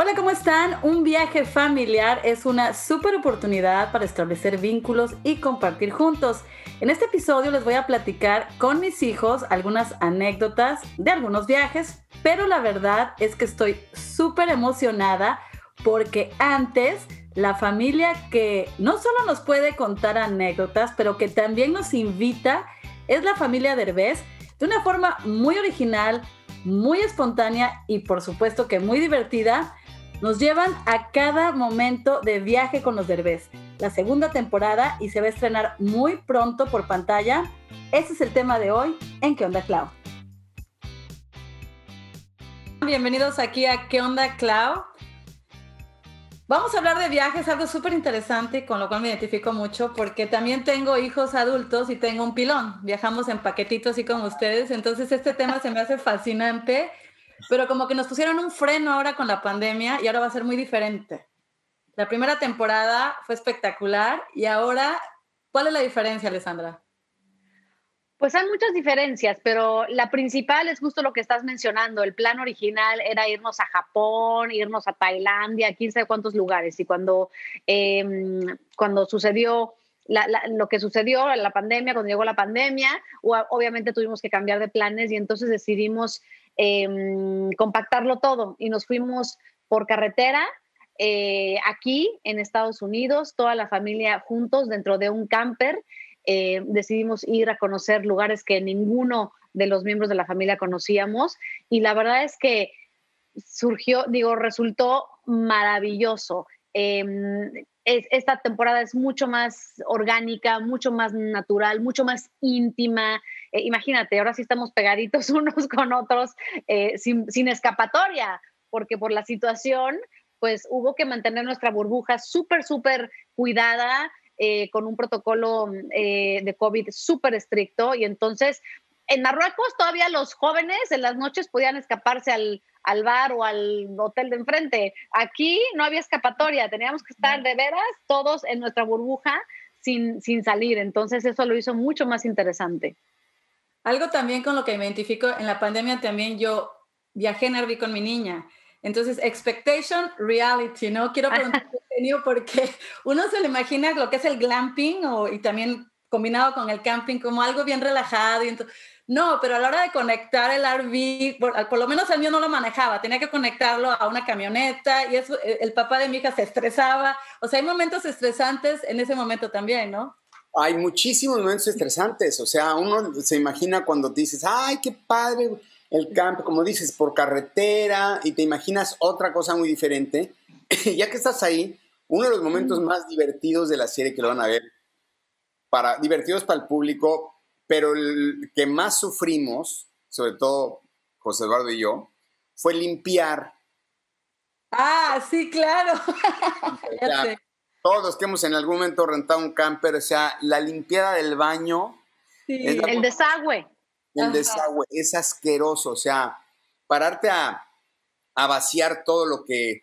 Hola, ¿cómo están? Un viaje familiar es una súper oportunidad para establecer vínculos y compartir juntos. En este episodio les voy a platicar con mis hijos algunas anécdotas de algunos viajes, pero la verdad es que estoy súper emocionada porque antes la familia que no solo nos puede contar anécdotas, pero que también nos invita es la familia Derbez de una forma muy original, muy espontánea y por supuesto que muy divertida nos llevan a cada momento de viaje con los Derbez, la segunda temporada y se va a estrenar muy pronto por pantalla. Ese es el tema de hoy en ¿Qué onda Clau? Bienvenidos aquí a ¿Qué onda Clau? Vamos a hablar de viajes, algo súper interesante con lo cual me identifico mucho porque también tengo hijos adultos y tengo un pilón. Viajamos en paquetitos así como ustedes, entonces este tema se me hace fascinante pero como que nos pusieron un freno ahora con la pandemia y ahora va a ser muy diferente. La primera temporada fue espectacular y ahora, ¿cuál es la diferencia, Alessandra? Pues hay muchas diferencias, pero la principal es justo lo que estás mencionando. El plan original era irnos a Japón, irnos a Tailandia, quién sabe cuántos lugares. Y cuando, em, cuando sucedió lo que sucedió, la pandemia, cuando llegó la pandemia, obviamente tuvimos que cambiar de planes y entonces decidimos Em, compactarlo todo y nos fuimos por carretera eh, aquí en Estados Unidos, toda la familia juntos dentro de un camper. Eh, decidimos ir a conocer lugares que ninguno de los miembros de la familia conocíamos y la verdad es que surgió, digo, resultó maravilloso. Em, esta temporada es mucho más orgánica, mucho más natural, mucho más íntima. Eh, imagínate, ahora sí estamos pegaditos unos con otros eh, sin, escapatoria, porque por la situación, pues hubo que mantener nuestra burbuja súper, súper cuidada, eh, con un protocolo de COVID súper estricto. Y entonces, en Marruecos todavía los jóvenes en las noches podían escaparse al, al bar o al hotel de enfrente. Aquí no había escapatoria, teníamos que estar de veras todos en nuestra burbuja sin, sin salir. Entonces eso lo hizo mucho más interesante. Algo también con lo que me identifico, en la pandemia también yo viajé en Airbnb con mi niña. Entonces, expectation, reality, ¿no? Quiero preguntar porque uno se le imagina lo que es el glamping o, y también combinado con el camping como algo bien relajado. Y entonces, no, pero a la hora de conectar el RV, por, lo menos el mío no lo manejaba, tenía que conectarlo a una camioneta y eso, e, el papá de mi hija se estresaba. O sea, hay momentos estresantes en ese momento también, ¿no? Hay muchísimos momentos estresantes. O sea, uno se imagina cuando dices, ay, qué padre el campo, como dices, por carretera y te imaginas otra cosa muy diferente. ya que estás ahí, uno de los momentos más divertidos de la serie que lo van a ver, para, divertidos para el público, pero el que más sufrimos, sobre todo José Eduardo y yo, fue limpiar. Ah, sí, claro. todos los que hemos en algún momento rentado un camper, o sea, la limpiada del baño. el desagüe. El desagüe es asqueroso, o sea, pararte a, a vaciar todo lo que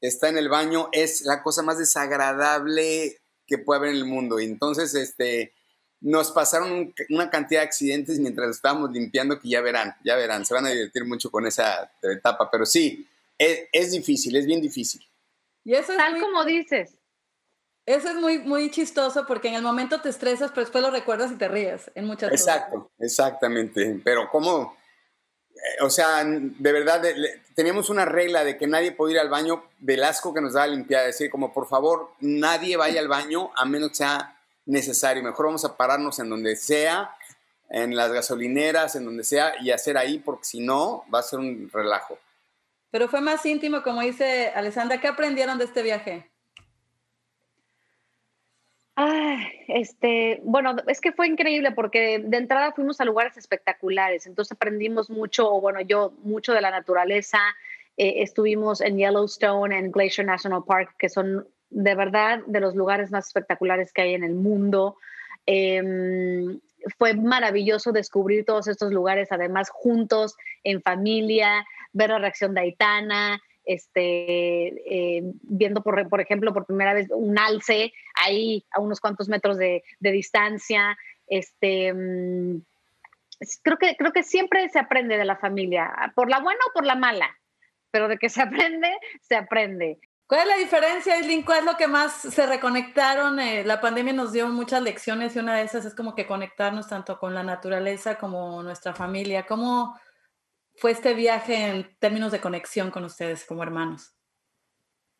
está en el baño es la cosa más desagradable que puede haber en el mundo. Y entonces, este, nos pasaron una cantidad de accidentes mientras estábamos limpiando que ya verán, ya verán, se van a divertir mucho con esa etapa, pero sí, es, difícil, es bien difícil. Y eso es Tal como dices. Eso es muy, muy chistoso porque en el momento te estresas, pero después lo recuerdas y te ríes en muchas Exacto, exactamente. Pero como, eh, o sea, de verdad, teníamos una regla de que nadie podía ir al baño del asco que nos daba limpiar, decir, como por favor, nadie vaya al baño a menos que sea necesario. Mejor vamos a pararnos en donde sea, en las gasolineras, en donde sea, y hacer ahí, porque si no, va a ser un relajo. Pero fue más íntimo, como dice Alessandra. ¿Qué aprendieron de este viaje? Este, bueno, es que fue increíble porque de entrada fuimos a lugares espectaculares, entonces aprendimos mucho, o bueno, yo mucho de la naturaleza. Eh, estuvimos en Yellowstone, en Glacier National Park, que son de verdad de los lugares más espectaculares que hay en el mundo. Em, fue maravilloso descubrir todos estos lugares, además juntos, en familia, ver la reacción de Aitana, este, eh, viendo, por, por, ejemplo, por primera vez un alce ahí a unos cuantos metros de, distancia. Este, mm, creo, que, creo que siempre se aprende de la familia, por la buena o por la mala, pero de que se aprende, se aprende. ¿Cuál es la diferencia, Islin? ¿Cuál es lo que más se reconectaron? Eh, la pandemia nos dio muchas lecciones y una de esas es como que conectarnos tanto con la naturaleza como nuestra familia. ¿Cómo fue este viaje en términos de conexión con ustedes como hermanos?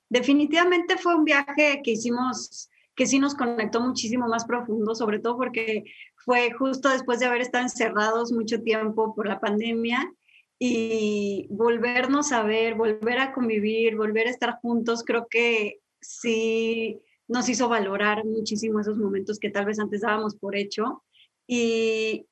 Definitivamente fue un viaje que hicimos que sí nos conectó muchísimo más profundo, sobre todo porque fue justo después de haber estado encerrados mucho tiempo por la pandemia y volvernos a ver, volver a convivir, volver a estar juntos, creo que sí nos hizo valorar muchísimo esos momentos que tal vez antes dábamos por hecho. Y,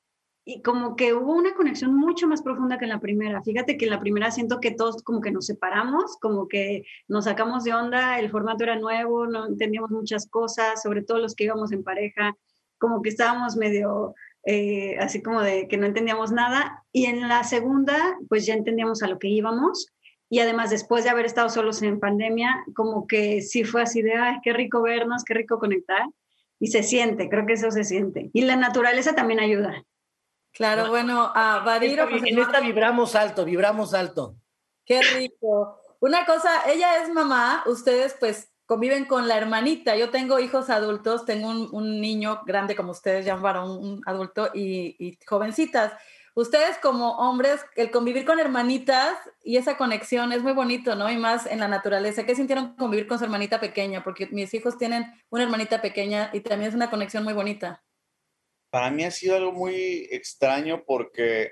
y como que hubo una conexión mucho más profunda que en la primera. Fíjate que en la primera siento que todos como que nos separamos, como que nos sacamos de onda, el formato era nuevo, no entendíamos muchas cosas, sobre todo los que íbamos en pareja, como que estábamos medio eh, así como de que no entendíamos nada. Y en la segunda, pues ya entendíamos a lo que íbamos. Y además, después de haber estado solos en pandemia, como que sí fue así de, ay, qué rico vernos, qué rico conectar. Y se siente, creo que eso se siente. Y la naturaleza también ayuda. Claro, bueno, a Badiro. Pues, en esta vibramos alto, vibramos alto. Qué rico. Una cosa, ella es mamá, ustedes pues conviven con la hermanita. Yo tengo hijos adultos, tengo un, niño grande como ustedes, ya un un adulto y, jovencitas. Ustedes como hombres, el convivir con hermanitas y esa conexión es muy bonito, ¿no? Y más en la naturaleza. ¿Qué sintieron convivir con su hermanita pequeña? Porque mis hijos tienen una hermanita pequeña y también es una conexión muy bonita. Para mí ha sido algo muy extraño porque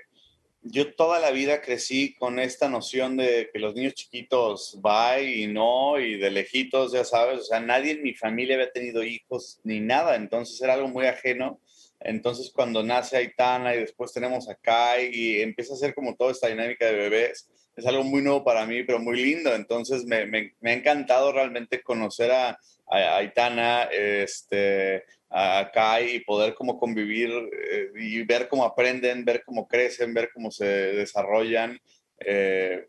yo toda la vida crecí con esta noción de que los niños chiquitos va y no, y de lejitos, ya sabes, o sea, nadie en mi familia había tenido hijos ni nada, entonces era algo muy ajeno. Entonces cuando nace Aitana y después tenemos a Kai y empieza a ser como toda esta dinámica de bebés, es algo muy nuevo para mí, pero muy lindo. Entonces me, me, ha encantado realmente conocer a, a Aitana, este, acá y poder como convivir eh, y ver cómo aprenden, ver cómo crecen, ver cómo se desarrollan. Eh,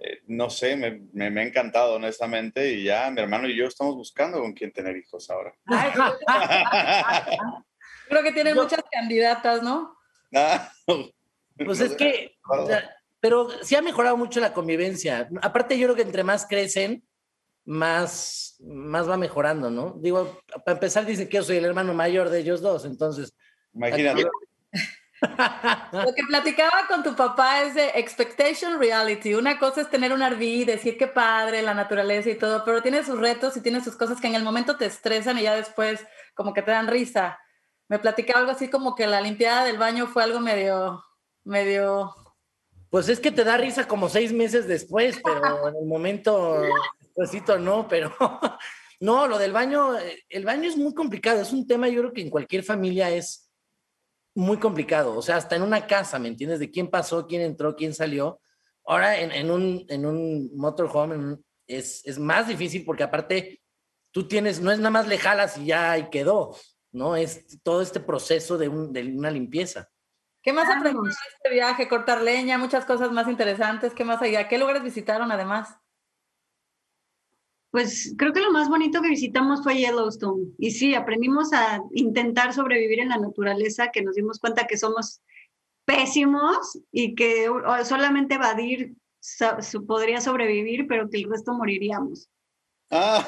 eh, no sé, me, me, ha encantado honestamente y ya mi hermano y yo estamos buscando con quién tener hijos ahora. Creo que tienen muchas candidatas, ¿no? Ah, pues es que, pero sí ha mejorado mucho la convivencia. Aparte yo creo que entre más crecen, más, más va mejorando, ¿no? Digo, para empezar dicen que yo soy el hermano mayor de ellos dos, entonces... Imagínate. Lo que platicaba con tu papá es de expectation reality. Una cosa es tener un RV, decir que padre, la naturaleza y todo, pero tiene sus retos y tiene sus cosas que en el momento te estresan y ya después como que te dan risa. Me platicaba algo así como que la limpiada del baño fue algo medio, medio... Pues es que te da risa como seis meses después, pero en el momento no, pero no, lo del baño, el baño es muy complicado, es un tema yo creo que en cualquier familia es muy complicado, o sea, hasta en una casa, ¿me entiendes? De quién pasó, quién entró, quién salió. Ahora en, un, en un motorhome es, es más difícil porque aparte tú tienes, no es nada más le jalas y ya y quedó, ¿no? Es todo este proceso de, de una limpieza. ¿Qué más aprendieron en este viaje? Cortar leña, muchas cosas más interesantes. ¿Qué más allá? ¿Qué lugares visitaron además? Pues creo que lo más bonito que visitamos fue Yellowstone. Y sí, aprendimos a intentar sobrevivir en la naturaleza, que nos dimos cuenta que somos pésimos y que solamente evadir podría sobrevivir, pero que el resto moriríamos. Ah.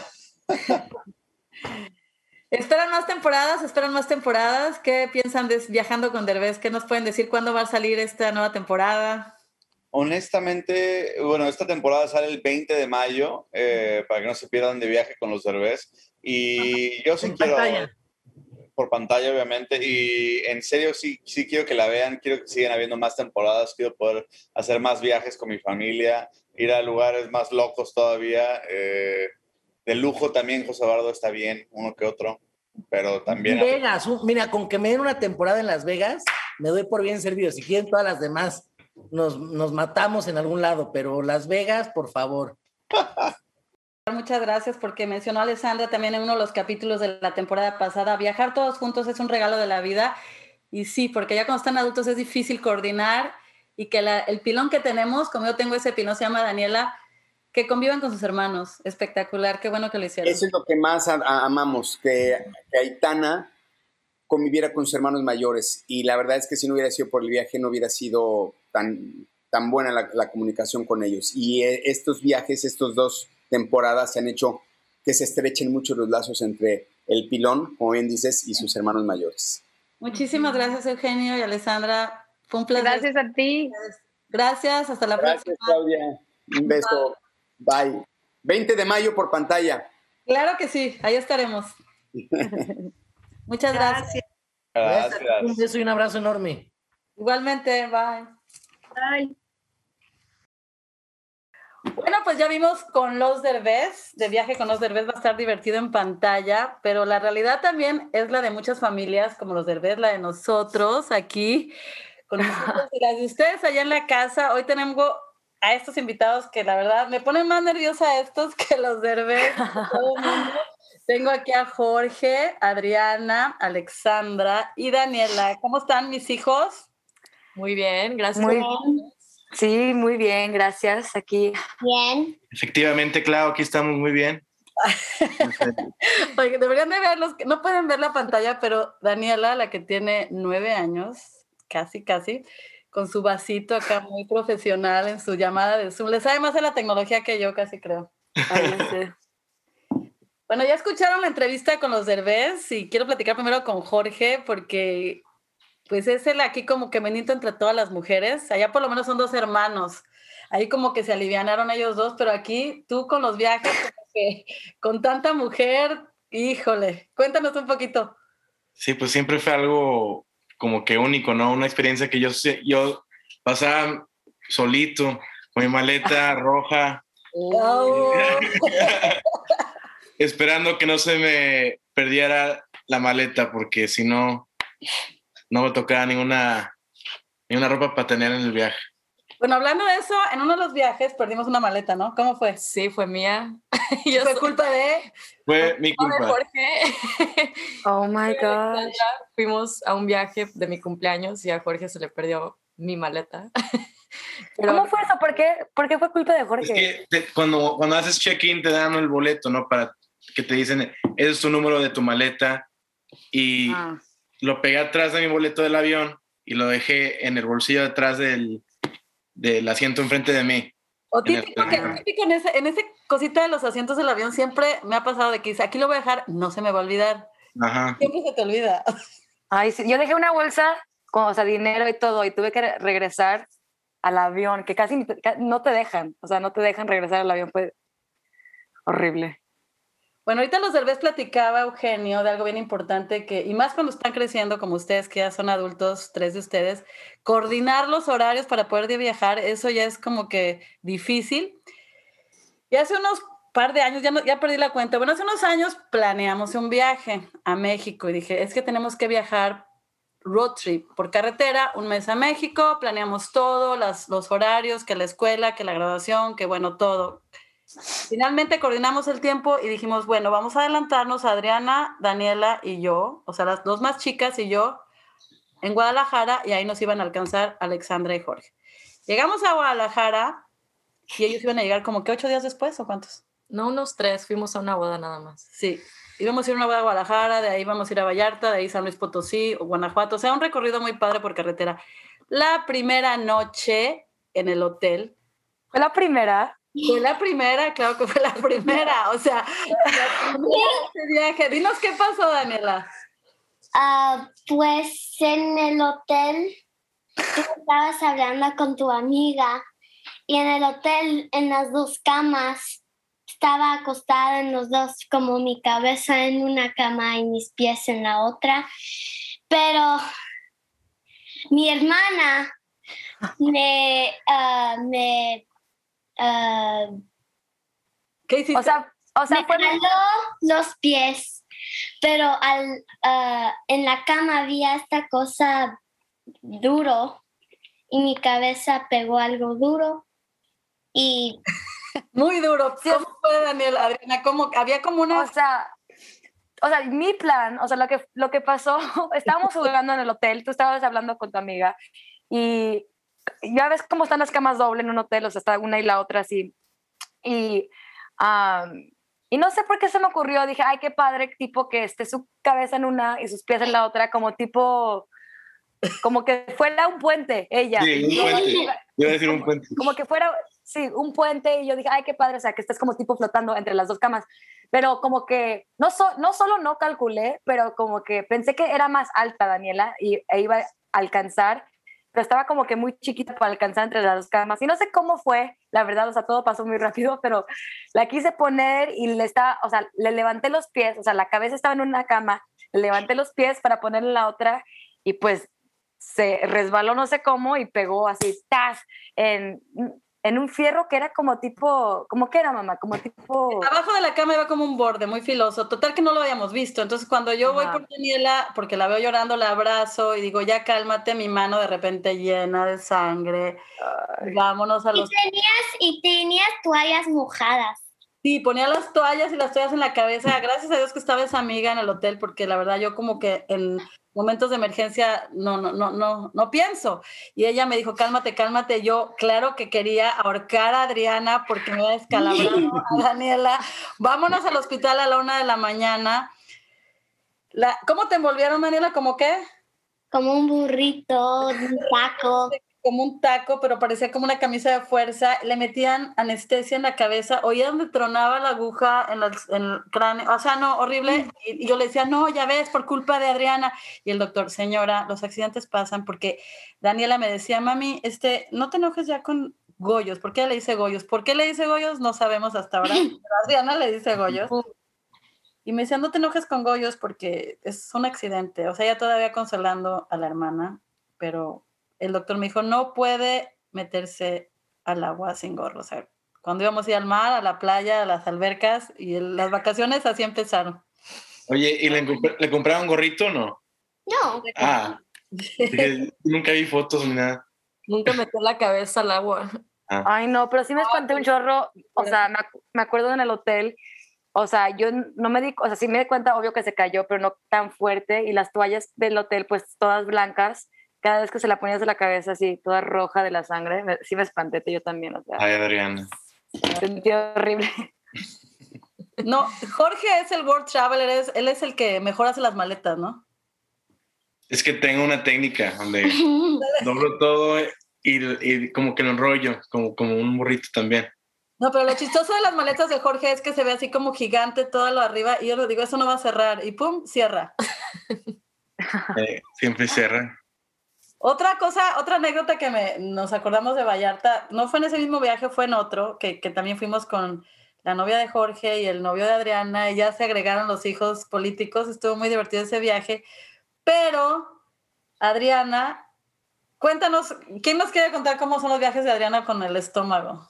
¿Esperan más temporadas? ¿Esperan más temporadas? ¿Qué piensan de Viajando con Derbez? ¿Qué nos pueden decir? ¿Cuándo va a salir esta nueva temporada? Honestamente, bueno, esta temporada sale el 20 de mayo, eh, para que no se pierdan de viaje con los Derbez. Y yo sí por quiero... Pantalla. Por pantalla, obviamente. Y en serio, sí, sí quiero que la vean. Quiero que sigan habiendo más temporadas. Quiero poder hacer más viajes con mi familia, ir a lugares más locos todavía. Eh, de lujo también, José Eduardo está bien, uno que otro. Pero también... Vegas, mira, con que me den una temporada en Las Vegas, me doy por bien servido. Si quieren todas las demás nos, matamos en algún lado, pero Las Vegas, por favor. Muchas gracias porque mencionó Alessandra también en uno de los capítulos de la temporada pasada, viajar todos juntos es un regalo de la vida. Y sí, porque ya cuando están adultos es difícil coordinar y que el pilón que tenemos, como yo tengo ese pilón, se llama Daniela, que convivan con sus hermanos. Espectacular, qué bueno que lo hicieron. Eso es lo que más amamos, que, que Aitana conviviera con sus hermanos mayores. Y la verdad es que si no hubiera sido por el viaje, no hubiera sido tan, tan buena la, comunicación con ellos. Y eh, estos viajes, estos dos temporadas se han hecho que se estrechen mucho los lazos entre el pilón, como bien dices, y sus hermanos mayores. Muchísimas gracias, Eugenio y Alessandra. Fue un placer. Gracias a ti. Gracias, hasta la próxima. Gracias, Claudia. Un beso. Bye. 20 de mayo por pantalla. Claro que sí, ahí estaremos. Muchas gracias. gracias. Un beso y un abrazo enorme. Igualmente, bye. Bye. Bueno, pues ya vimos con los Derbez, de viaje con los Derbez va a estar divertido en pantalla, pero la realidad también es la de muchas familias, como los Derbez, la de nosotros aquí, con nosotros y las de ustedes allá en la casa. Hoy tenemos a estos invitados que la verdad me ponen más nerviosa estos que los Derbez. Tengo aquí a Jorge, Adriana, Alexandra y Daniela. ¿Cómo están mis hijos? Muy bien, gracias. Muy bien. Sí, muy bien, gracias. Aquí. Bien. Efectivamente, claro, aquí estamos muy bien. Oye, deberían de verlos, no pueden ver la pantalla, pero Daniela, la que tiene nueve años, casi, casi, con su vasito acá muy profesional en su llamada de Zoom. Le sabe más de la tecnología que yo, casi creo. bueno, ya escucharon la entrevista con los Derbez y quiero platicar primero con Jorge porque pues es el aquí como que benito entre todas las mujeres. Allá por lo menos son dos hermanos. Ahí como que se alivianaron ellos dos, pero aquí tú con los viajes, con tanta mujer, híjole, cuéntanos un poquito. Sí, pues siempre fue algo como que único, ¿no? Una experiencia que yo, yo pasaba solito, con mi maleta roja, esperando que no se me perdiera la maleta, porque si no, no me tocaba ninguna, ninguna ropa para tener en el viaje. Bueno, hablando de eso, en uno de los viajes perdimos una maleta, ¿no? ¿Cómo fue? Sí, fue mía. ¿Fue culpa de? Fue mi culpa. Jorge. Oh my God. Fuimos a un viaje de mi cumpleaños y a Jorge se le perdió mi maleta. ¿Cómo fue eso? ¿Por qué, ¿Por qué fue culpa de Jorge? Es que cuando, cuando haces check-in te dan el boleto, ¿no? Para que te dicen, ese es tu número de tu maleta. Y ah lo pegué atrás de mi boleto del avión y lo dejé en el bolsillo detrás del, del asiento enfrente de mí. O típico, que, típico en, ese, en ese cosita de los asientos del avión siempre me ha pasado de que dice, aquí lo voy a dejar, no se me va a olvidar. Ajá. Siempre se te olvida. Ay, sí, yo dejé una bolsa con o sea, dinero y todo y tuve que regresar al avión, que casi no te dejan, o sea, no te dejan regresar al avión, fue horrible. Bueno, ahorita los vez platicaba Eugenio de algo bien importante que, y más cuando están creciendo como ustedes, que ya son adultos, tres de ustedes, coordinar los horarios para poder viajar, eso ya es como que difícil. Y hace unos par de años, ya, ya perdí la cuenta, bueno, hace unos años planeamos un viaje a México y dije, es que tenemos que viajar road trip por carretera, un mes a México, planeamos todo, los horarios, que la escuela, que la graduación, que bueno, todo. Finalmente coordinamos el tiempo y dijimos, bueno, vamos a adelantarnos Adriana, Daniela y yo, o sea, las dos más chicas y yo, en Guadalajara y ahí nos iban a alcanzar Alexandra y Jorge. Llegamos a Guadalajara y ellos iban a llegar como que ocho días después o cuántos? No, unos tres, fuimos a una boda nada más. Sí, íbamos a ir a una boda a Guadalajara, de ahí vamos a ir a Vallarta, de ahí San Luis Potosí o Guanajuato, o sea, un recorrido muy padre por carretera. La primera noche en el hotel. ¿Fue la primera? Fue la primera, claro que fue la primera. O sea, viaje. Dinos qué pasó, Daniela. Uh, pues en el hotel tú estabas hablando con tu amiga y en el hotel, en las dos camas, estaba acostada en los dos, como mi cabeza en una cama y mis pies en la otra. Pero mi hermana me, uh, me Uh, ¿Qué hiciste? O sea, o sea me los pies, pero al, uh, en la cama había esta cosa duro y mi cabeza pegó algo duro y... Muy duro. ¿Cómo fue, Daniel, Adriana? ¿Cómo, había como una... O sea, o sea, mi plan, o sea, lo que, lo que pasó, estábamos jugando en el hotel, tú estabas hablando con tu amiga y ya ves cómo están las camas doble en un hotel, o sea, está una y la otra así. Y, y no sé por qué se me ocurrió, dije, ay, qué padre, tipo que esté su cabeza en una y sus pies en la otra, como tipo, como que fuera un puente, ella. Sí, un puente. Iba a decir un puente. Como que fuera, sí, un puente y yo dije, ay, qué padre, o sea, que estés como tipo flotando entre las dos camas. Pero como que no, no solo no calculé, pero como que pensé que era más alta Daniela y e iba a alcanzar, pero estaba como que muy chiquita para alcanzar entre las dos camas. Y no sé cómo fue, la verdad, o sea, todo pasó muy rápido, pero la quise poner y le estaba, o sea, le levanté los pies, o sea, la cabeza estaba en una cama, le levanté los pies para ponerle la otra y pues se resbaló no sé cómo y pegó así, ¡tas! En, en un fierro que era como tipo, ¿cómo que era, mamá? Como tipo... Abajo de la cama iba como un borde muy filoso, total que no lo habíamos visto. Entonces cuando yo voy por Daniela, porque la veo llorando, la abrazo y digo, ya cálmate, mi mano de repente llena de sangre, vámonos a los... Y tenías, y tenías toallas mojadas. Sí, ponía las toallas y las toallas en la cabeza. Gracias a Dios que estaba esa amiga en el hotel, porque la verdad yo como que en momentos de emergencia no, no, no, no, no pienso. Y ella me dijo, cálmate, cálmate. Yo, claro que quería ahorcar a Adriana porque me había descalabrado a Daniela. Vámonos al hospital a la una de la mañana. La, ¿Cómo te envolvieron, Daniela? ¿Cómo qué? Como un burrito, un taco como un taco, pero parecía como una camisa de fuerza. Le metían anestesia en la cabeza, oía donde tronaba la aguja en, el cráneo, o sea, no, horrible. Y, yo le decía, no, ya ves, por culpa de Adriana. Y el doctor, señora, los accidentes pasan porque Daniela me decía, mami, este, no te enojes ya con Goyos. ¿Por qué le dice Goyos? ¿Por qué le dice Goyos? No sabemos hasta ahora. Adriana le dice Goyos. Y me decía, no te enojes con Goyos porque es un accidente. O sea, ella todavía consolando a la hermana, pero el doctor me dijo, no puede meterse al agua sin gorro. O sea, cuando íbamos a ir al mar, a la playa, a las albercas y las vacaciones así empezaron. Oye, ¿y le, le compraron gorrito o no? No. Ah, nunca vi fotos ni nada. Nunca metió la cabeza al agua. Ah. Ay, no, pero sí me espanté un chorro. O sea, me, me, acuerdo en el hotel. O sea, yo no me di, o sea, sí me di cuenta, obvio que se cayó, pero no tan fuerte. Y las toallas del hotel, pues todas blancas cada vez que se la ponías de la cabeza así, toda roja de la sangre, sí me espanté yo también. O sea, Ay, Adriana. Me sentí horrible. No, Jorge es el World Traveler, él es el que mejor hace las maletas, ¿no? Es que tengo una técnica donde doblo todo y, como que lo enrollo, como, como un burrito también. No, pero lo chistoso de las maletas de Jorge es que se ve así como gigante todo lo arriba y yo le digo, eso no va a cerrar y pum, cierra. Eh, siempre cierra. Otra cosa, otra anécdota que me, nos acordamos de Vallarta, no fue en ese mismo viaje, fue en otro, que, que, también fuimos con la novia de Jorge y el novio de Adriana, y ya se agregaron los hijos políticos, estuvo muy divertido ese viaje, pero Adriana, cuéntanos, ¿quién nos quiere contar cómo son los viajes de Adriana con el estómago?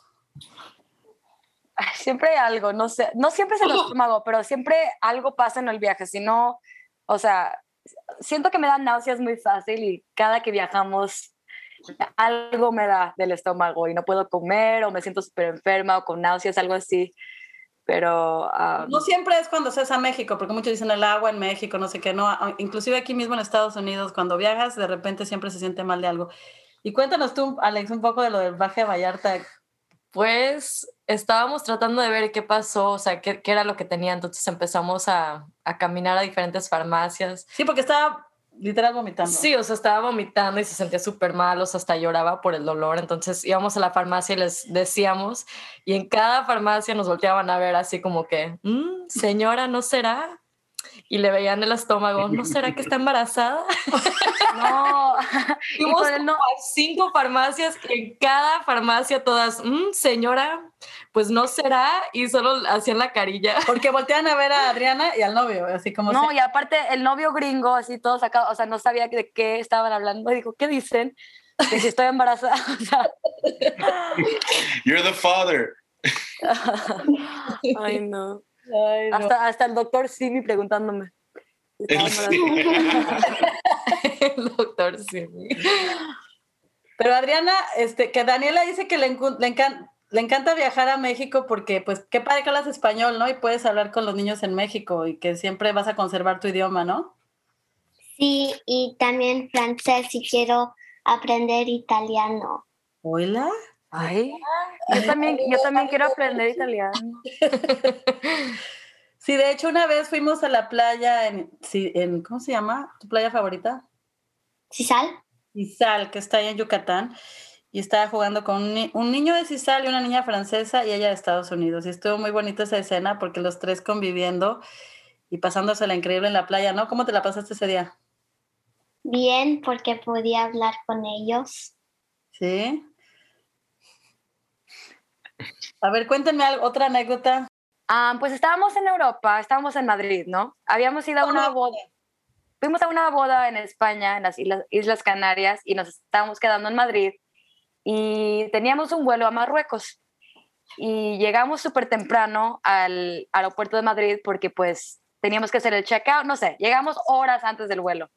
Siempre hay algo, no sé, no siempre es el estómago, pero siempre algo pasa en el viaje, si no, o sea, siento que me dan náuseas muy fácil y cada que viajamos algo me da del estómago y no puedo comer o me siento súper enferma o con náuseas, algo así. Pero... no siempre es cuando seas a México, porque muchos dicen el agua en México, no sé qué, no. Inclusive aquí mismo en Estados Unidos, cuando viajas, de repente siempre se siente mal de algo. Y cuéntanos tú, Alex, un poco de lo del viaje a Vallarta. Pues estábamos tratando de ver qué pasó, o sea, qué, qué era lo que tenía. Entonces empezamos a, a, caminar a diferentes farmacias. Sí, porque estaba literal vomitando. Sí, o sea, estaba vomitando y se sentía súper mal, o sea, hasta lloraba por el dolor. Entonces íbamos a la farmacia y les decíamos, y en cada farmacia nos volteaban a ver así como que, mm, señora, ¿no será? Y le veían el estómago, ¿no será que está embarazada? No, fuimos no. cinco farmacias en cada farmacia todas, mm, señora, pues no será, y solo hacían la carilla. Porque voltean a ver a Adriana y al novio, así como... No, y aparte el novio gringo, así todo sacado, o sea, no sabía de qué estaban hablando, y dijo, ¿qué dicen? Que si estoy embarazada. You're the father. Ay, no hasta, hasta el doctor Simi preguntándome. el doctor Simi. Pero Adriana, este, que Daniela dice que le, le, le, encanta viajar a México porque, pues, qué padre que hablas español, ¿no? Y puedes hablar con los niños en México y que siempre vas a conservar tu idioma, ¿no? Sí, y también francés si quiero aprender italiano. ¿Hola? Ay, yo también, yo también quiero aprender italiano. Sí, de hecho una vez fuimos a la playa en, en ¿cómo se llama? ¿Tu playa favorita? Cisal. Cisal, que está ahí en Yucatán. y estaba jugando con un, niño de Cisal y una niña francesa y ella de Estados Unidos. Y estuvo muy bonita esa escena porque los tres conviviendo y pasándosela increíble en la playa, ¿no? ¿Cómo te la pasaste ese día? Bien, porque podía hablar con ellos. Sí. A ver, cuéntenme otra anécdota. Ah, pues estábamos en Europa, estábamos en Madrid, ¿no? Habíamos ido a una boda. Fuimos a una boda en España, en las Islas, Canarias, y nos estábamos quedando en Madrid. Y teníamos un vuelo a Marruecos. Y llegamos súper temprano al aeropuerto de Madrid porque pues teníamos que hacer el checkout, no sé, llegamos horas antes del vuelo.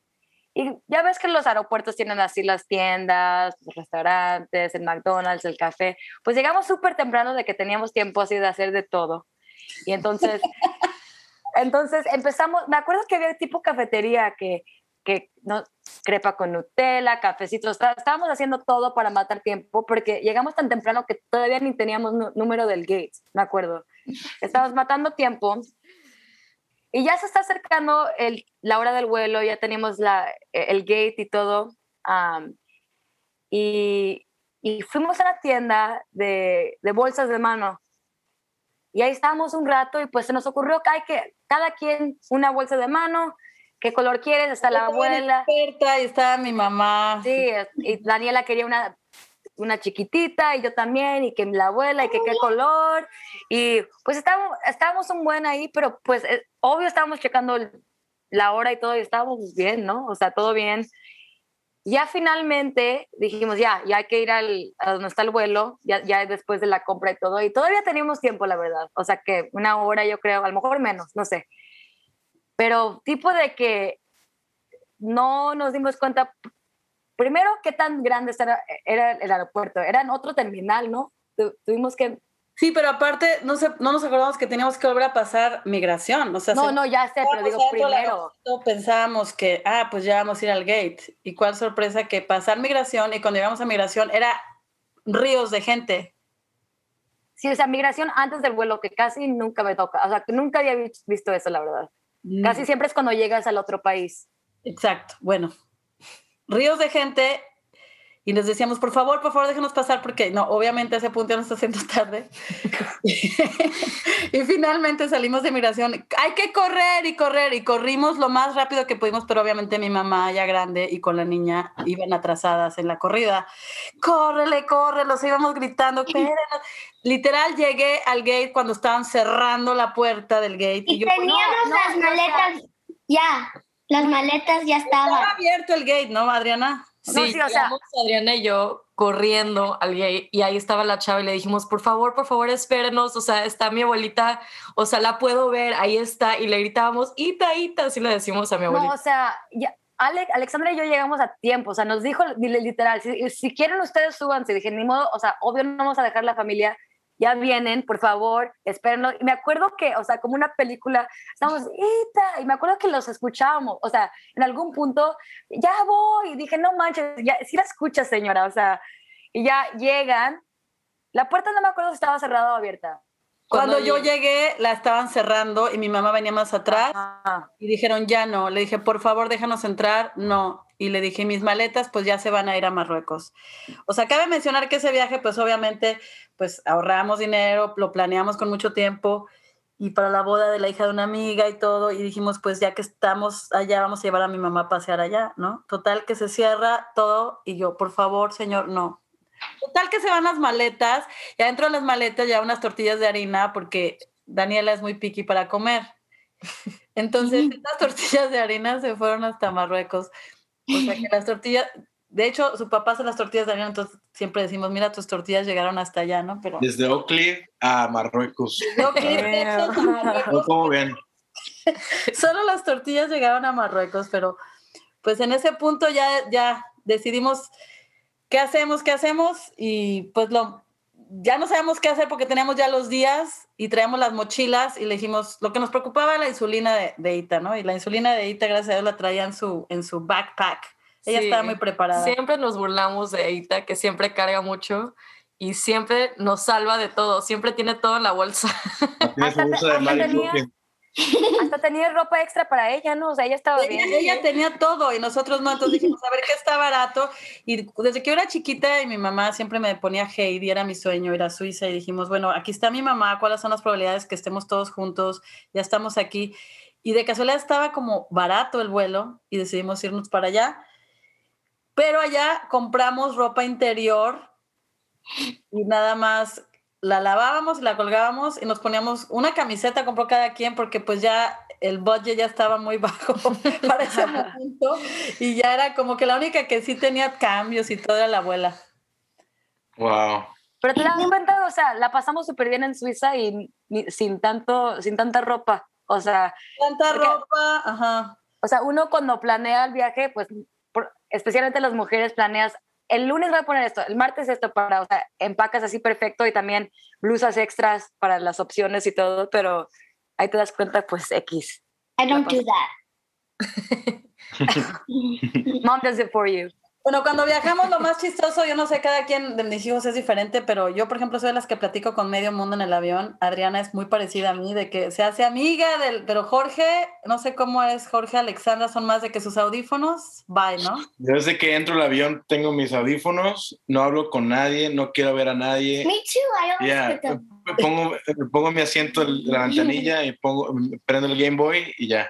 Y ya ves que los aeropuertos tienen así las tiendas, los restaurantes, el McDonald's, el café. Pues llegamos súper temprano de que teníamos tiempo así de hacer de todo. Y entonces, entonces empezamos, me acuerdo que había tipo cafetería que, que no, crepa con Nutella, cafecitos, estábamos haciendo todo para matar tiempo porque llegamos tan temprano que todavía ni teníamos número del gate, me acuerdo. Estábamos matando tiempo y ya se está acercando el, la hora del vuelo, ya tenemos la, el gate y todo. y, y, fuimos a la tienda de, de, bolsas de mano. Y ahí estábamos un rato y pues se nos ocurrió que hay que, cada quien una bolsa de mano, qué color quieres, está la abuela. Experta, y estaba mi mamá. Sí, y Daniela quería una una chiquitita y yo también, y que la abuela, y que qué color. Y pues estábamos, estábamos un buen ahí, pero pues eh, obvio estábamos checando la hora y todo, y estábamos bien, ¿no? O sea, todo bien. Ya finalmente dijimos, ya, ya hay que ir al, a donde está el vuelo, ya, ya después de la compra y todo, y todavía teníamos tiempo, la verdad. O sea, que una hora yo creo, a lo mejor menos, no sé. Pero tipo de que no nos dimos cuenta primero, ¿qué tan grande era, el aeropuerto? Era en otro terminal, ¿no? tuvimos que... Sí, pero aparte, no, no nos acordamos que teníamos que volver a pasar migración. O sea, no, no, ya sé, pero digo primero. Pensábamos que, ah, pues ya vamos a ir al gate. Y cuál sorpresa que pasar migración y cuando llegamos a migración era ríos de gente. Sí, o sea, migración antes del vuelo, que casi nunca me toca. O sea, que nunca había visto eso, la verdad. Mm. Casi siempre es cuando llegas al otro país. Exacto. Bueno, ríos de gente y les decíamos, por favor, por favor, déjenos pasar, porque no, obviamente a ese punto ya nos está haciendo tarde. y finalmente salimos de migración. Hay que correr y correr, y corrimos lo más rápido que pudimos, pero obviamente mi mamá, ya grande, y con la niña, iban atrasadas en la corrida. Córrele, corre, los íbamos gritando, Literal, llegué al gate cuando estaban cerrando la puerta del gate. Y, teníamos las maletas ya. Las maletas ya estaban. Estaba abierto el gate, ¿no, Adriana? Sí, o sea, Adriana y yo corriendo al gate y ahí estaba la chava y le dijimos, por favor, por favor, espérenos, o sea, está mi abuelita, o sea, la puedo ver, ahí está, y le gritábamos, Ita, Ita, así le decimos a mi abuelita. No, o sea, ya, Alexandra y yo llegamos a tiempo, o sea, nos dijo literal, si, si quieren ustedes súbanse, dije, ni modo, o sea, obvio no vamos a dejar la familia ya vienen, por favor, espérenlo. Y me acuerdo que, o sea, como una película, estamos, y me acuerdo que los escuchábamos, o sea, en algún punto, ya voy, y dije, no manches, ya, sí la escuchas, señora, o sea, y ya llegan, la puerta no me acuerdo si estaba cerrada o abierta. Cuando, yo llegué, la estaban cerrando y mi mamá venía más atrás y dijeron, ya no. Le dije, por favor, déjanos entrar. No. Y le dije, mis maletas, pues ya se van a ir a Marruecos. O sea, cabe mencionar que ese viaje, pues obviamente, pues ahorramos dinero, lo planeamos con mucho tiempo y para la boda de la hija de una amiga y todo. Y dijimos, pues ya que estamos allá, vamos a llevar a mi mamá a pasear allá, ¿no? Total, que se cierra todo y yo, por favor, señor, no Total que se van las maletas y adentro de las maletas ya unas tortillas de harina porque Daniela es muy piqui para comer. Entonces, estas tortillas de harina se fueron hasta Marruecos. O sea que las tortillas, de hecho, su papá hace las tortillas de harina, entonces siempre decimos, mira, tus tortillas llegaron hasta allá, ¿no? Pero... Desde Oakley a Marruecos. ¿Cómo ven? Solo las tortillas llegaron a Marruecos, pero pues en ese punto ya, ya decidimos ¿qué hacemos? ¿Qué hacemos? Y pues lo, ya no sabemos qué hacer porque teníamos ya los días y traíamos las mochilas y le dijimos, lo que nos preocupaba era la insulina de, Ita, ¿no? Y la insulina de Ita, gracias a Dios, la traía en su, en su backpack. Ella estaba muy preparada. Siempre nos burlamos de Ita, que siempre carga mucho y siempre nos salva de todo. Siempre tiene todo en la bolsa. Hasta tenía ropa extra para ella, ¿no? O sea, ella estaba bien. Ella tenía todo y nosotros no, entonces dijimos, a ver qué está barato. Y desde que yo era chiquita y mi mamá siempre me ponía Heidi, era mi sueño ir a Suiza y dijimos, bueno, aquí está mi mamá, ¿cuáles son las probabilidades que estemos todos juntos? Ya estamos aquí. Y de casualidad estaba como barato el vuelo y decidimos irnos para allá. Pero allá compramos ropa interior y nada más la lavábamos, la colgábamos y nos poníamos una camiseta, compró cada quien porque pues ya el budget ya estaba muy bajo para ese momento y ya era como que la única que sí tenía cambios y todo era la abuela. Wow. Pero te la han inventado, o sea, la pasamos súper bien en Suiza y sin tanto, sin tanta ropa, o sea. Tanta ropa, ajá. O sea, uno cuando planea el viaje, pues, especialmente las mujeres planeas el lunes voy a poner esto, el martes esto para, o sea, empacas así perfecto y también blusas extras para las opciones y todo, pero ahí te das cuenta, pues X. I don't do that. Mom does it for you. Bueno, cuando viajamos, lo más chistoso, yo no sé, cada quien de mis hijos es diferente, pero yo, por ejemplo, soy de las que platico con medio mundo en el avión. Adriana es muy parecida a mí, de que se hace amiga del, pero Jorge, no sé cómo es Jorge, Alexandra, son más de que sus audífonos, bye, ¿no? Desde que entro al avión tengo mis audífonos, no hablo con nadie, no quiero ver a nadie. Me too, I. Me pongo, me pongo mi asiento en la ventanilla y pongo, prendo el Game Boy y ya.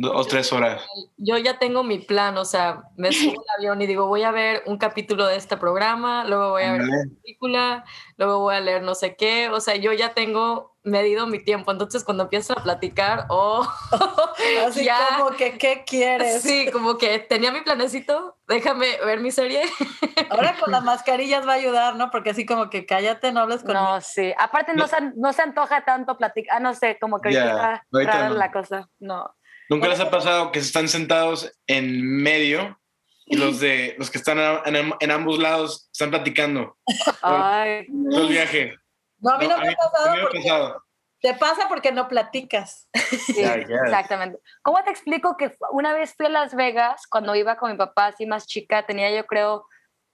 Dos, tres horas. Yo ya tengo mi plan, o sea, me subo al avión y digo, voy a ver un capítulo de este programa, luego voy a ver una película, luego voy a leer no sé qué, o sea, yo ya tengo medido mi tiempo, entonces cuando empiezo a platicar, oh, Así como que, ¿qué quieres? Sí, como que tenía mi planecito, déjame ver mi serie. Ahora con las mascarillas va a ayudar, ¿no? Porque así como que cállate, no hables con No, sí, aparte no, se, no se antoja tanto platicar, ah, no sé, como que Ya, ahorita no. la cosa, no. ¿Nunca les ha pasado que están sentados en medio y los de los que están en, en ambos lados están platicando Ay, todo el viaje? No, a mí no, a me mí- ha pasado me porque pasado. te pasa porque no platicas. sí, exactamente. ¿Cómo te explico que una vez fui a Las Vegas cuando iba con mi papá así más chica, tenía yo creo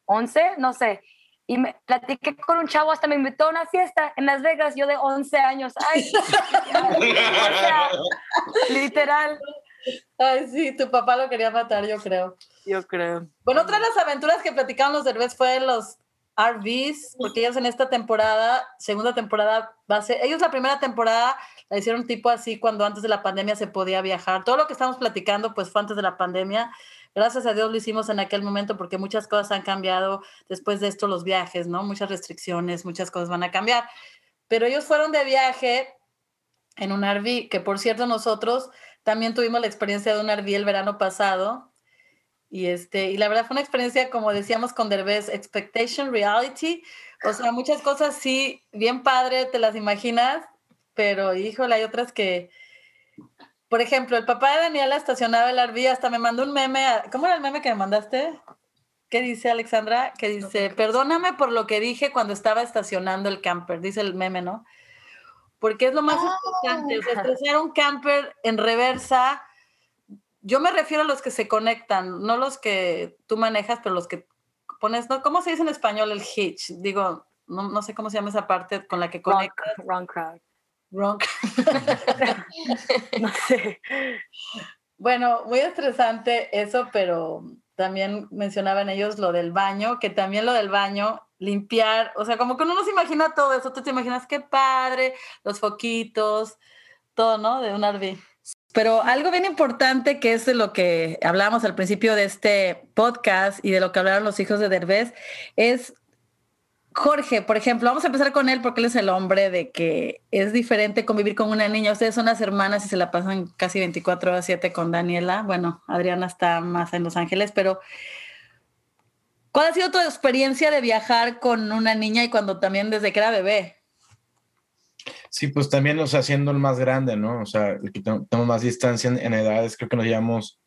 11, no sé, y me platiqué con un chavo, hasta me invitó a una fiesta en Las Vegas, yo de 11 años. Ay, o sea, literal, Ay, sí, tu papá lo quería matar, yo creo. yo creo. Bueno, otra de las aventuras que platicaban los Derbez fue los RVs, porque ellos en esta temporada, segunda temporada, va a ser, ellos la primera temporada la hicieron tipo así cuando antes de la pandemia se podía viajar. Todo lo que estamos platicando pues fue antes de la pandemia. Gracias a Dios lo hicimos en aquel momento porque muchas cosas han cambiado después de esto los viajes, ¿no? Muchas restricciones, muchas cosas van a cambiar. Pero ellos fueron de viaje en un RV, que por cierto nosotros también tuvimos la experiencia de un RV el verano pasado. Y, este, y la verdad fue una experiencia, como decíamos con Derbez, expectation, reality. O sea, muchas cosas sí, bien padre, te las imaginas, pero híjole, hay otras que... Por ejemplo, el papá de Daniela estacionaba el RV, hasta me mandó un meme. a- ¿Cómo era el meme que me mandaste? ¿Qué dice Alexandra? Que dice, perdóname por lo que dije cuando estaba estacionando el camper, dice el meme, ¿no? Porque es lo más importante, o sea, estacionar un camper en reversa. Yo me refiero a los que se conectan, no los que tú manejas, pero los que pones, ¿no? ¿Cómo se dice en español el hitch? Digo, no, no sé cómo se llama esa parte con la que Wrong, conectas. wrong crowd. Wrong. No sé. Bueno, muy estresante eso, pero también mencionaban ellos lo del baño, que también lo del baño, limpiar, o sea, como que uno no se imagina todo eso, tú te imaginas qué padre, los foquitos, todo, ¿no? De un RV. Pero algo bien importante que es de lo que hablábamos al principio de este podcast y de lo que hablaron los hijos de Derbez es Jorge, por ejemplo, vamos a empezar con él porque él es el hombre de que es diferente convivir con una niña. Ustedes son las hermanas y se la pasan casi 24 horas 7 con Daniela. Bueno, Adriana está más en Los Ángeles, pero ¿cuál ha sido tu experiencia de viajar con una niña y cuando también desde que era bebé? Sí, pues también, o sea, siendo el más grande, ¿no? O sea, el que tengo más distancia en, en edades, creo que nos llevamos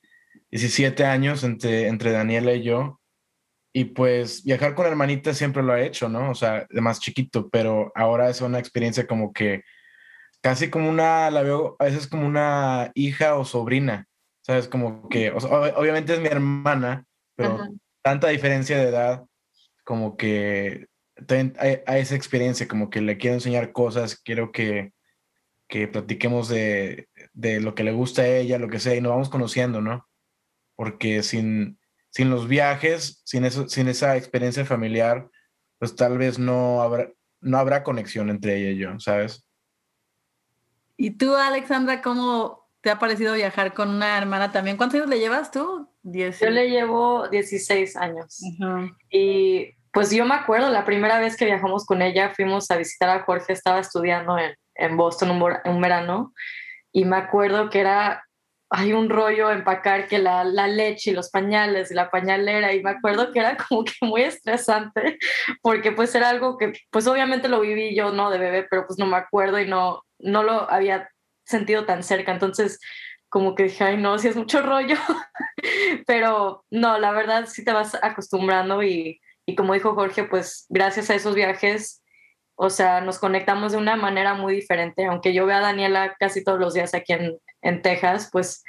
17 años entre, entre Daniela y yo. Y pues viajar con hermanita siempre lo ha hecho, ¿no? O sea, de más chiquito, pero ahora es una experiencia como que casi como una, la veo a veces como una hija o sobrina, ¿sabes? Como que, o sea, obviamente es mi hermana, pero Ajá. tanta diferencia de edad, como que hay esa experiencia, como que le quiero enseñar cosas, quiero que, que platiquemos de, de lo que le gusta a ella, lo que sea, y nos vamos conociendo, ¿no? Porque sin, sin los viajes, sin, eso, sin esa experiencia familiar, pues tal vez no habrá, no habrá conexión entre ella y yo, ¿sabes? ¿Y tú, Alexandra, cómo te ha parecido viajar con una hermana también? ¿Cuántos años le llevas tú? Yo le llevo 16 años. Y pues yo me acuerdo, la primera vez que viajamos con ella, fuimos a visitar a Jorge, estaba estudiando en, en Boston un, un, verano, y me acuerdo que era, hay un rollo empacar que la, la, leche y los pañales y la pañalera, y me acuerdo que era como que muy estresante, porque pues era algo que, pues obviamente lo viví yo, ¿no? De bebé, pero pues no me acuerdo y no, no lo había sentido tan cerca, entonces como que dije, ay no, si es mucho rollo, pero no, la verdad sí te vas acostumbrando y, y como dijo Jorge, pues gracias a esos viajes o sea, nos conectamos de una manera muy diferente. Aunque yo vea a Daniela casi todos los días aquí en, en Texas, pues,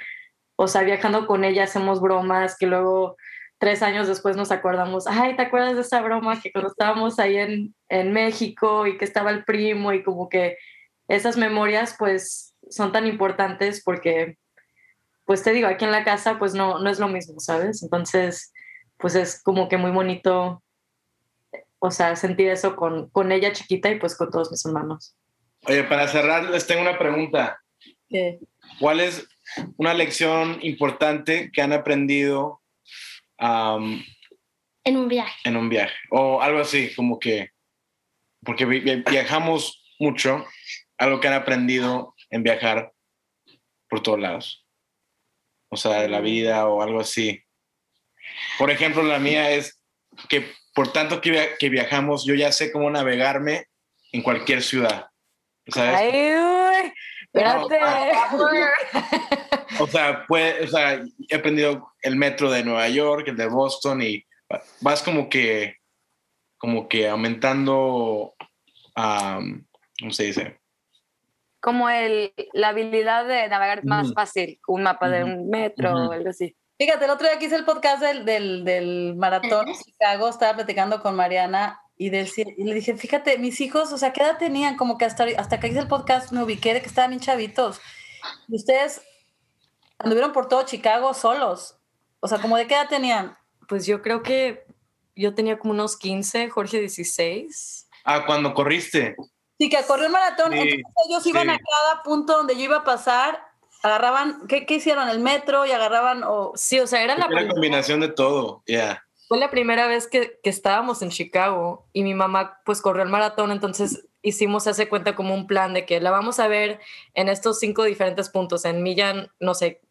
o sea, viajando con ella hacemos bromas que luego tres años después nos acordamos, ay, ¿te acuerdas de esa broma que cuando estábamos ahí en, en México y que estaba el primo y como que esas memorias pues son tan importantes porque, pues te digo, aquí en la casa pues no, no es lo mismo, ¿sabes? Entonces, pues es como que muy bonito o sea, sentir eso con, con ella chiquita y pues con todos mis hermanos. Oye, para cerrar, les tengo una pregunta. ¿Qué? ¿Cuál es una lección importante que han aprendido um, en un viaje? En un viaje. O algo así, como que, porque viajamos mucho, algo que han aprendido en viajar por todos lados. O sea, de la vida o algo así. Por ejemplo, la mía es que por tanto que, que viajamos, yo ya sé cómo navegarme en cualquier ciudad. ¿sabes? Ay, espérate. o, sea, pues, o sea, he aprendido el metro de Nueva York, el de Boston y vas como que, como que aumentando, um, ¿cómo se dice? Como el, la habilidad de navegar más fácil, un mapa de un metro o algo así. Fíjate, el otro día que hice el podcast del, del, del maratón Chicago, estaba platicando con Mariana y, decía, y, le dije, fíjate, mis hijos, o sea, ¿qué edad tenían? Como que hasta, hasta que hice el podcast me ubiqué de que estaban bien chavitos. Y ustedes anduvieron por todo Chicago solos. O sea, ¿como de qué edad tenían? Pues yo creo que yo tenía como unos 15, Jorge 16. Ah, cuando corriste. Sí, que corrió el maratón. Sí, entonces ellos iban sí. a cada punto donde yo iba a pasar agarraban, ¿qué, ¿qué, hicieron? ¿El metro y agarraban? O... Sí, o sea, era la primera combinación de todo, ya. Yeah. Fue la primera vez que, que, estábamos en Chicago y mi mamá pues corrió el maratón, entonces hicimos hace cuenta como un plan de que la vamos a ver en estos cinco diferentes puntos, en Millan, no sé,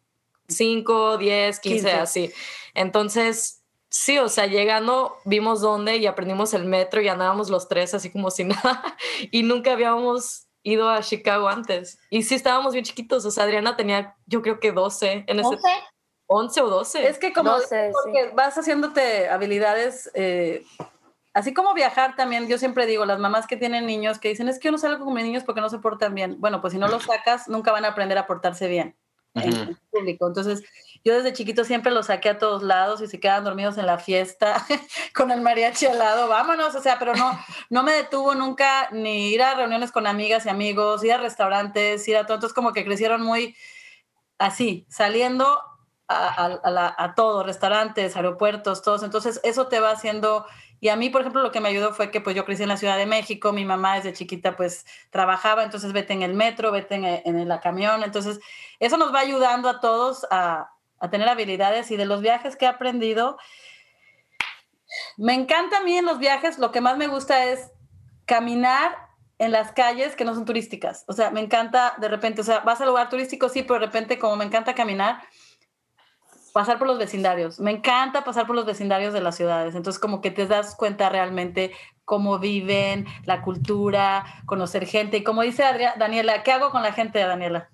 5, 10, 15, 15, así. Entonces, sí, o sea, llegando vimos dónde y aprendimos el metro y andábamos los tres así como si nada y nunca habíamos ido a Chicago antes. Y sí estábamos bien chiquitos, o sea, Adriana tenía yo creo que 12 en ese... 11. 11 o 12. Es que como 12, porque sí. vas haciéndote habilidades, eh, así como viajar también, yo siempre digo, las mamás que tienen niños que dicen, es que yo no salgo con mis niños porque no se portan bien. Bueno, pues si no los sacas, nunca van a aprender a portarse bien uh -huh. en el público. Entonces, yo desde chiquito siempre los saqué a todos lados y se quedan dormidos en la fiesta con el mariachi al lado, vámonos, o sea, pero no, no me detuvo nunca ni ir a reuniones con amigas y amigos, ir a restaurantes, ir a todo, entonces como que crecieron muy así, saliendo a, a, todo, restaurantes, aeropuertos, todos, entonces eso te va haciendo... Y a mí, por ejemplo, lo que me ayudó fue que pues yo crecí en la Ciudad de México, mi mamá desde chiquita pues trabajaba, entonces vete en el metro, vete en, en el camión, entonces eso nos va ayudando a todos a, a tener habilidades y de los viajes que he aprendido, me encanta a mí en los viajes, lo que más me gusta es caminar en las calles que no son turísticas. O sea, me encanta de repente, o sea, vas al lugar turístico, sí, pero de repente como me encanta caminar, pasar por los vecindarios. Me encanta pasar por los vecindarios de las ciudades. Entonces como que te das cuenta realmente cómo viven, la cultura, conocer gente. Y como dice Adriana, Daniela, ¿qué hago con la gente, Daniela?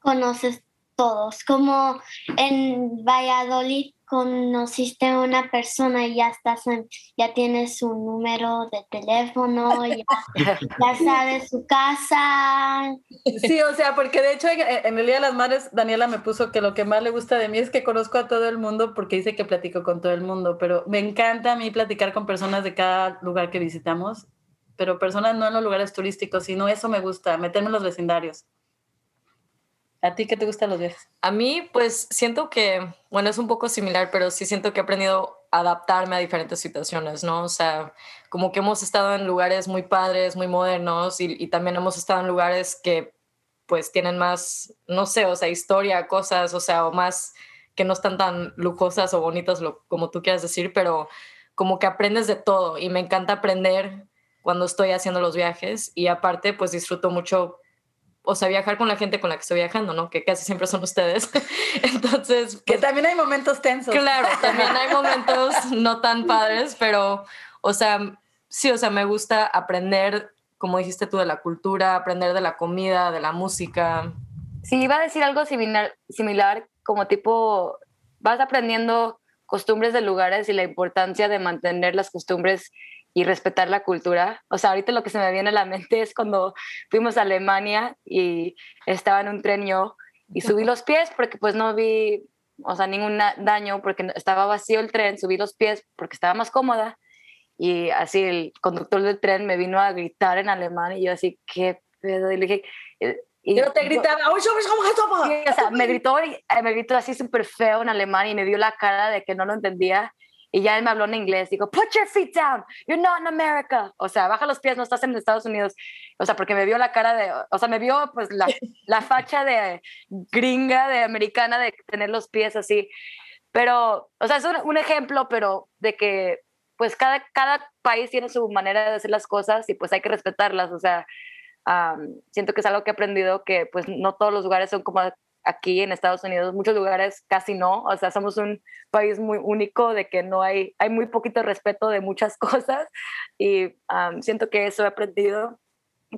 Conoces todos, como en Valladolid conociste a una persona y ya estás en, ya tienes su número de teléfono, ya, ya sabes su casa. Sí, o sea, porque de hecho en, en, el Día de las Madres Daniela me puso que lo que más le gusta de mí es que conozco a todo el mundo porque dice que platico con todo el mundo, pero me encanta a mí platicar con personas de cada lugar que visitamos pero personas no en los lugares turísticos, sino eso me gusta, meterme en los vecindarios. ¿A ti qué te gustan los viajes? A mí, pues siento que, bueno, es un poco similar, pero sí siento que he aprendido a adaptarme a diferentes situaciones, ¿no? O sea, como que hemos estado en lugares muy padres, muy modernos y, y también hemos estado en lugares que pues tienen más, no sé, o sea, historia, cosas, o sea, o más que no están tan lujosas o bonitas como tú quieras decir, pero como que aprendes de todo y me encanta aprender cuando estoy haciendo los viajes y aparte pues disfruto mucho o sea, viajar con la gente con la que estoy viajando, ¿no? Que casi siempre son ustedes. Entonces... Que pues también hay momentos tensos. Claro, también hay momentos no tan padres, pero, o sea, sí, o sea, me gusta aprender, como dijiste tú, de la cultura, aprender de la comida, de la música. Sí, iba a decir algo similar, similar como tipo, vas aprendiendo costumbres de lugares y la importancia de mantener las costumbres y respetar la cultura. O sea, ahorita lo que se me viene a la mente es cuando fuimos a Alemania y estaba en un tren yo y subí los pies porque pues no vi, o sea, ningún daño porque estaba vacío el tren, subí los pies porque estaba más cómoda y así el conductor del tren me vino a gritar en alemán y yo así, ¿qué pedo? Y le dije... Eh, y yo te gritaba, o sea, me gritó, eh, me gritó así súper feo en alemán y me dio la cara de que no lo entendía y ya él me habló en inglés, digo, put your feet down, you're not in America. O sea, baja los pies, no estás en Estados Unidos. O sea, porque me vio la cara de, o sea, me vio pues la, la facha de gringa, de americana, de tener los pies así. Pero, o sea, es un, un ejemplo, pero de que pues cada, cada país tiene su manera de hacer las cosas y pues hay que respetarlas. O sea, siento que es algo que he aprendido que pues no todos los lugares son como aquí en Estados Unidos, muchos lugares casi no, o sea, somos un país muy único de que no hay, hay muy poquito respeto de muchas cosas y siento que eso he aprendido.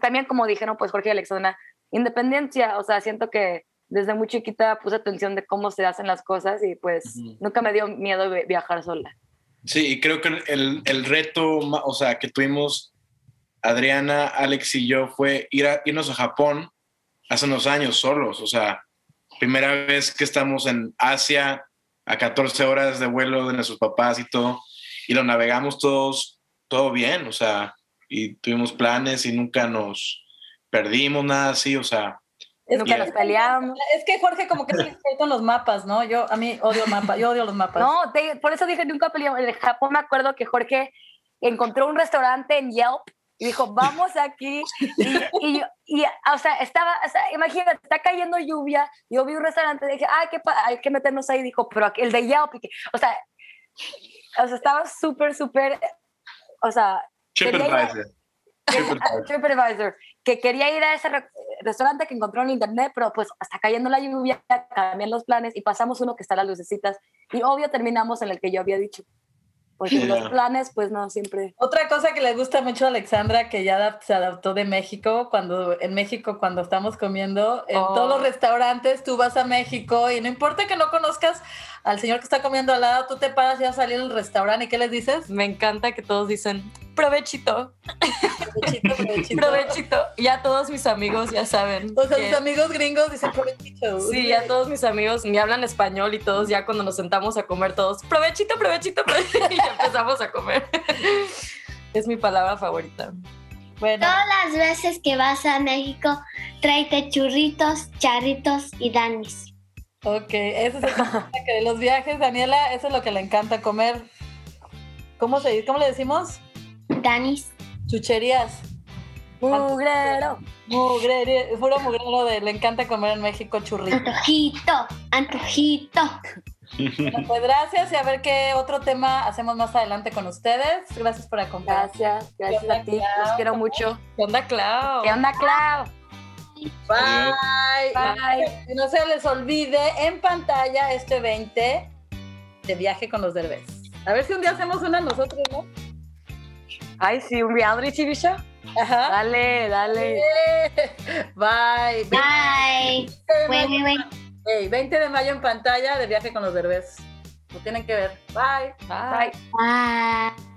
También como dijeron, pues Jorge y Alexandra, independencia, o sea, siento que desde muy chiquita puse atención de cómo se hacen las cosas y pues nunca me dio miedo viajar sola. Sí, y creo que el, el reto, o sea, que tuvimos Adriana, Alex y yo fue ir a, irnos a Japón hace unos años solos, o sea, primera vez que estamos en Asia, a 14 horas de vuelo de nuestros papás y todo, y lo navegamos todos, todo bien, o sea, y tuvimos planes y nunca nos perdimos, nada así, o sea. nunca nos peleamos. Es que Jorge como que se con los mapas, ¿no? Yo a mí odio mapas, yo odio los mapas. No, por eso dije nunca peleamos. En Japón me acuerdo que Jorge encontró un restaurante en Yelp y dijo, vamos aquí. Y, y, o sea, estaba, o sea, imagínate, está cayendo lluvia. Yo vi un restaurante y dije, ay, qué hay que meternos ahí. Dijo, pero el de Yelp. o sea, o sea, estaba súper, súper, o sea. TripAdvisor. TripAdvisor. Que quería ir a ese restaurante que encontró en internet, pero pues hasta cayendo la lluvia, cambian los planes y pasamos uno que está a las lucecitas. Y obvio terminamos en el que yo había dicho porque los planes, pues no, siempre. Otra cosa que le gusta mucho a Alexandra, que ya se adaptó de México, cuando en México, cuando estamos comiendo, en todos los oh. restaurantes, tú vas a México y no importa que no conozcas al señor que está comiendo al lado, tú te paras y vas a salir del restaurante y ¿qué les dices? Me encanta que todos dicen, provechito. Provechito, provechito. provechito. Ya todos mis amigos ya saben. O sea, tus amigos gringos dicen provechito. Sí, ya todos mis amigos me hablan español y todos ya cuando nos sentamos a comer todos, provechito, provechito, provechito. Empezamos a comer. Es mi palabra favorita. Bueno. Todas las veces que vas a México, tráete churritos, charritos y danis. Ok, eso es lo que de los viajes, Daniela, eso es lo que le encanta comer. ¿Cómo, se, cómo le decimos? Danis. Chucherías. Mugrero. Mugrero, puro mugrero de le encanta comer en México churrito. Antojito, antojito. pues gracias y a ver qué otro tema hacemos más adelante con ustedes. Gracias por acompañarnos. Gracias, gracias a ti. Los quiero mucho. ¿Qué onda, Clau? ¿Qué onda, Clau? Bye. Bye. Y no se les olvide en pantalla este 20 de viaje con los derbes. A ver si un día hacemos una nosotros, ¿no? Ay, sí, un reality TV show. Ajá. Dale, dale. Bye. Bye. Bye. Hey, 20 de mayo en pantalla de viaje con los derbes. Lo tienen que ver. Bye. Bye. Bye.